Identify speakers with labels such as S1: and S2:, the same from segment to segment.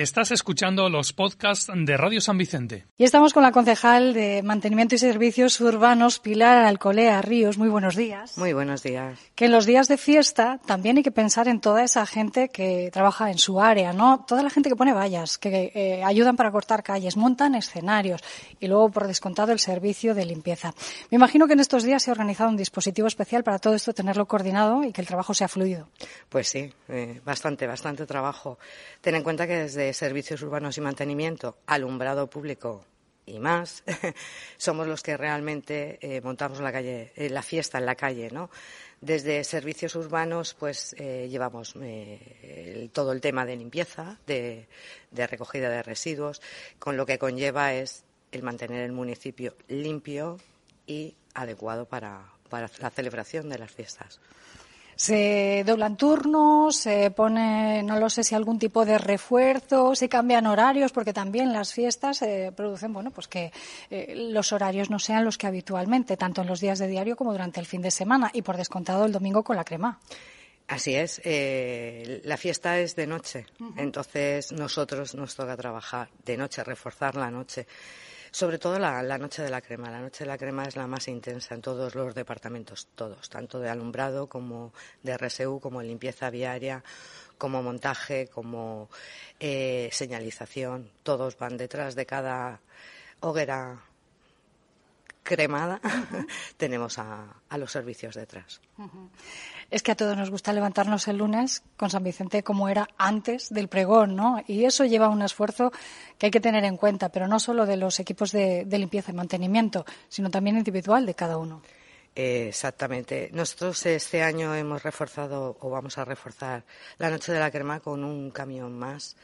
S1: Estás escuchando los podcasts de Radio San Vicente.
S2: Y estamos con la concejal de Mantenimiento y Servicios Urbanos, Pilar Alcolea Ríos. Muy buenos días.
S3: Muy buenos días.
S2: Que en los días de fiesta también hay que pensar en toda esa gente que trabaja en su área, ¿no? Toda la gente que pone vallas, que eh, ayudan para cortar calles, montan escenarios y luego, por descontado, el servicio de limpieza. Me imagino que en estos días se ha organizado un dispositivo especial para todo esto, tenerlo coordinado y que el trabajo sea fluido.
S3: Pues sí, eh, bastante, bastante trabajo. Ten en cuenta que desde servicios urbanos y mantenimiento, alumbrado público y más, somos los que realmente eh, montamos la calle, eh, la fiesta en la calle, ¿no? Desde servicios urbanos, pues eh, llevamos todo el tema de limpieza, de, recogida de residuos, con lo que conlleva es el mantener el municipio limpio y adecuado para la celebración de las fiestas
S2: se doblan turnos, se pone, no lo sé si algún tipo de refuerzo, se cambian horarios, porque también las fiestas eh, producen, bueno, pues que eh, los horarios no sean los que habitualmente, tanto en los días de diario como durante el fin de semana y por descontado el domingo con la crema.
S3: Así es, eh, la fiesta es de noche, entonces nosotros nos toca trabajar de noche, reforzar la noche. Sobre todo la, noche de la crema. La noche de la crema es la más intensa en todos los departamentos, todos, tanto de alumbrado como de RSU, como limpieza viaria, como montaje, como eh, señalización. Todos van detrás de cada hoguera cremada, tenemos a, los servicios detrás.
S2: Es que a todos nos gusta levantarnos el lunes con San Vicente como era antes del pregón, ¿no? Y eso lleva un esfuerzo que hay que tener en cuenta, pero no solo de los equipos de, limpieza y mantenimiento, sino también individual de cada uno.
S3: exactamente. Nosotros este año hemos reforzado o vamos a reforzar la Noche de la Crema con un camión más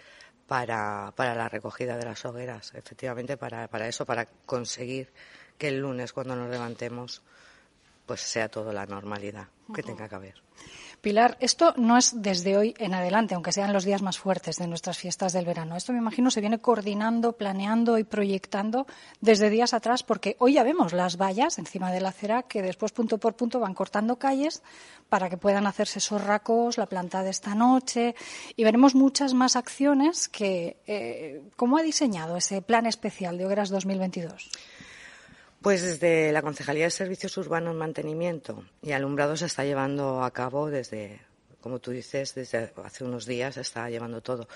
S3: para, para la recogida de las hogueras, efectivamente, para, para eso, para conseguir que el lunes cuando nos levantemos pues sea todo la normalidad que tenga que haber.
S2: Pilar, esto no es desde hoy en adelante, aunque sean los días más fuertes de nuestras fiestas del verano. Esto me imagino se viene coordinando, planeando y proyectando desde días atrás, porque hoy ya vemos las vallas encima de la acera que después punto por punto van cortando calles para que puedan hacerse esos racos, la planta de esta noche y veremos muchas más acciones que, eh, ¿cómo ha diseñado ese plan especial de Hogueras 2022?
S3: Pues desde la Concejalía de Servicios Urbanos, Mantenimiento y Alumbrado se está llevando a cabo desde, como tú dices, desde hace unos días se está llevando todo.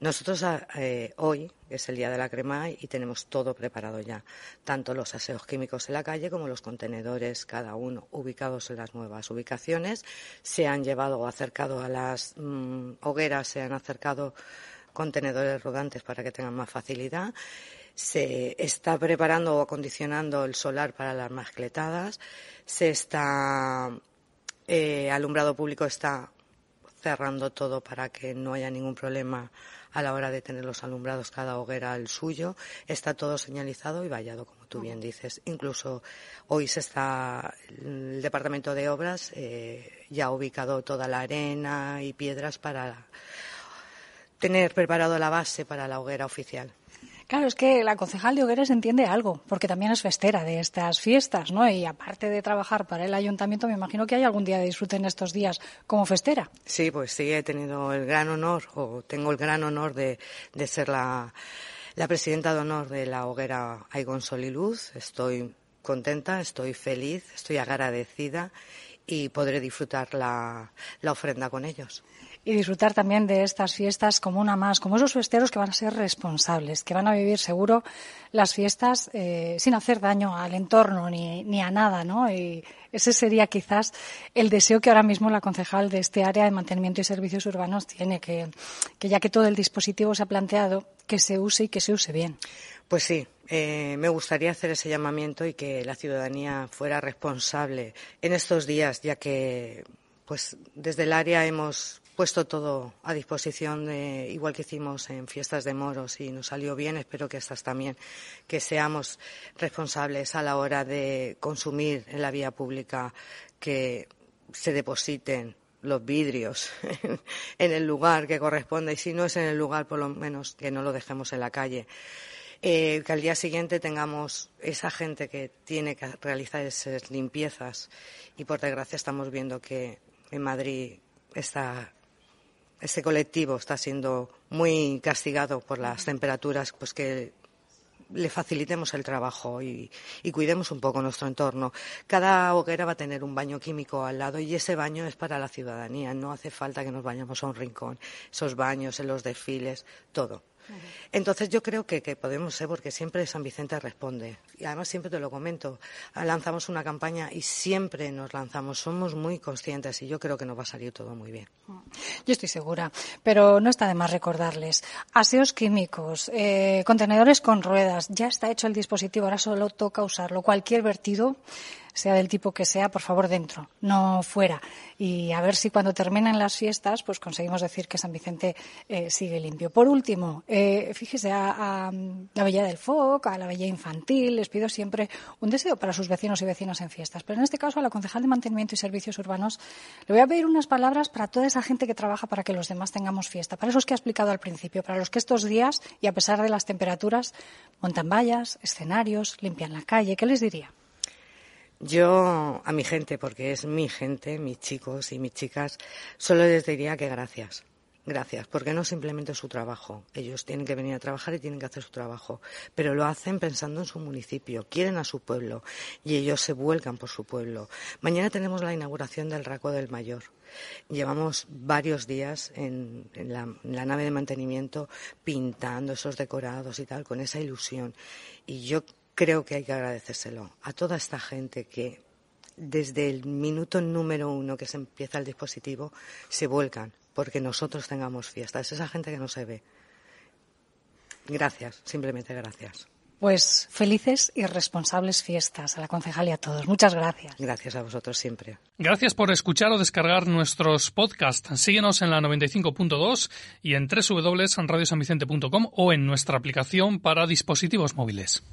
S3: Nosotros eh, hoy es el día de la crema y tenemos todo preparado ya, tanto los aseos químicos en la calle como los contenedores, cada uno ubicados en las nuevas ubicaciones. Se han llevado o acercado a las mm, hogueras, se han acercado contenedores rodantes para que tengan más facilidad se está preparando o acondicionando el solar para las mascletadas, se está eh, alumbrado público está cerrando todo para que no haya ningún problema a la hora de tener los alumbrados cada hoguera el suyo, está todo señalizado y vallado, como tú bien dices. Incluso hoy se está el departamento de obras eh, ya ha ubicado toda la arena y piedras para tener preparado la base para la hoguera oficial.
S2: Claro, es que la concejal de Hogueres entiende algo, porque también es festera de estas fiestas, ¿no? Y aparte de trabajar para el ayuntamiento, me imagino que hay algún día de disfrute en estos días como festera.
S3: Sí, pues sí, he tenido el gran honor, o tengo el gran honor de, ser la, presidenta de honor de la hoguera Aigon Sol y Luz. Estoy contenta, estoy feliz, estoy agradecida y podré disfrutar la ofrenda con ellos
S2: y disfrutar también de estas fiestas como una más, como esos festeros que van a ser responsables, que van a vivir seguro las fiestas eh, sin hacer daño al entorno ni, ni a nada, ¿no? Y ese sería quizás el deseo que ahora mismo la concejal de este área de mantenimiento y servicios urbanos tiene, que, que ya que todo el dispositivo se ha planteado, que se use y que se use bien.
S3: Pues sí, eh, me gustaría hacer ese llamamiento y que la ciudadanía fuera responsable en estos días, ya que pues desde el área hemos puesto todo a disposición, de, igual que hicimos en fiestas de moros y nos salió bien. Espero que estas también, que seamos responsables a la hora de consumir en la vía pública, que se depositen los vidrios en el lugar que corresponde y si no es en el lugar, por lo menos que no lo dejemos en la calle. Eh, que al día siguiente tengamos esa gente que tiene que realizar esas limpiezas y por desgracia estamos viendo que en Madrid está este colectivo está siendo muy castigado por las temperaturas, pues que le facilitemos el trabajo y, cuidemos un poco nuestro entorno. Cada hoguera va a tener un baño químico al lado y ese baño es para la ciudadanía. No hace falta que nos vayamos a un rincón. Esos baños, en los desfiles, todo. Entonces yo creo que, podemos ser, porque siempre San Vicente responde. Y además siempre te lo comento, lanzamos una campaña y siempre nos lanzamos. Somos muy conscientes y yo creo que nos va a salir todo muy bien.
S2: Yo estoy segura, pero no está de más recordarles. Aseos químicos, eh, contenedores con ruedas, ya está hecho el dispositivo, ahora solo toca usarlo. Cualquier vertido sea del tipo que sea, por favor dentro, no fuera. Y a ver si cuando terminen las fiestas, pues conseguimos decir que San Vicente eh, sigue limpio. Por último, eh, fíjese a, la Bella del Foc, a la Bella Infantil, les pido siempre un deseo para sus vecinos y vecinas en fiestas. Pero en este caso, a la concejal de Mantenimiento y Servicios Urbanos, le voy a pedir unas palabras para toda esa gente que trabaja para que los demás tengamos fiesta. Para esos que ha explicado al principio, para los que estos días, y a pesar de las temperaturas, montan vallas, escenarios, limpian la calle. ¿Qué les diría?
S3: Yo a mi gente, porque es mi gente, mis chicos y mis chicas, solo les diría que gracias. Gracias, porque no simplemente su trabajo. Ellos tienen que venir a trabajar y tienen que hacer su trabajo, pero lo hacen pensando en su municipio, quieren a su pueblo y ellos se vuelcan por su pueblo. Mañana tenemos la inauguración del Raco del Mayor. Llevamos varios días en, en la nave de mantenimiento pintando esos decorados y tal, con esa ilusión. Y yo creo que hay que agradecérselo a toda esta gente que desde el minuto número uno que se empieza el dispositivo se vuelcan porque nosotros tengamos fiestas. Esa gente que no se ve. Gracias, simplemente gracias.
S2: Pues felices y responsables fiestas a la concejal y a todos. Muchas gracias.
S3: Gracias a vosotros siempre.
S1: Gracias por escuchar o descargar nuestros podcasts. Síguenos en la 95.2 y en www.radiosanvicente.com o en nuestra aplicación para dispositivos móviles.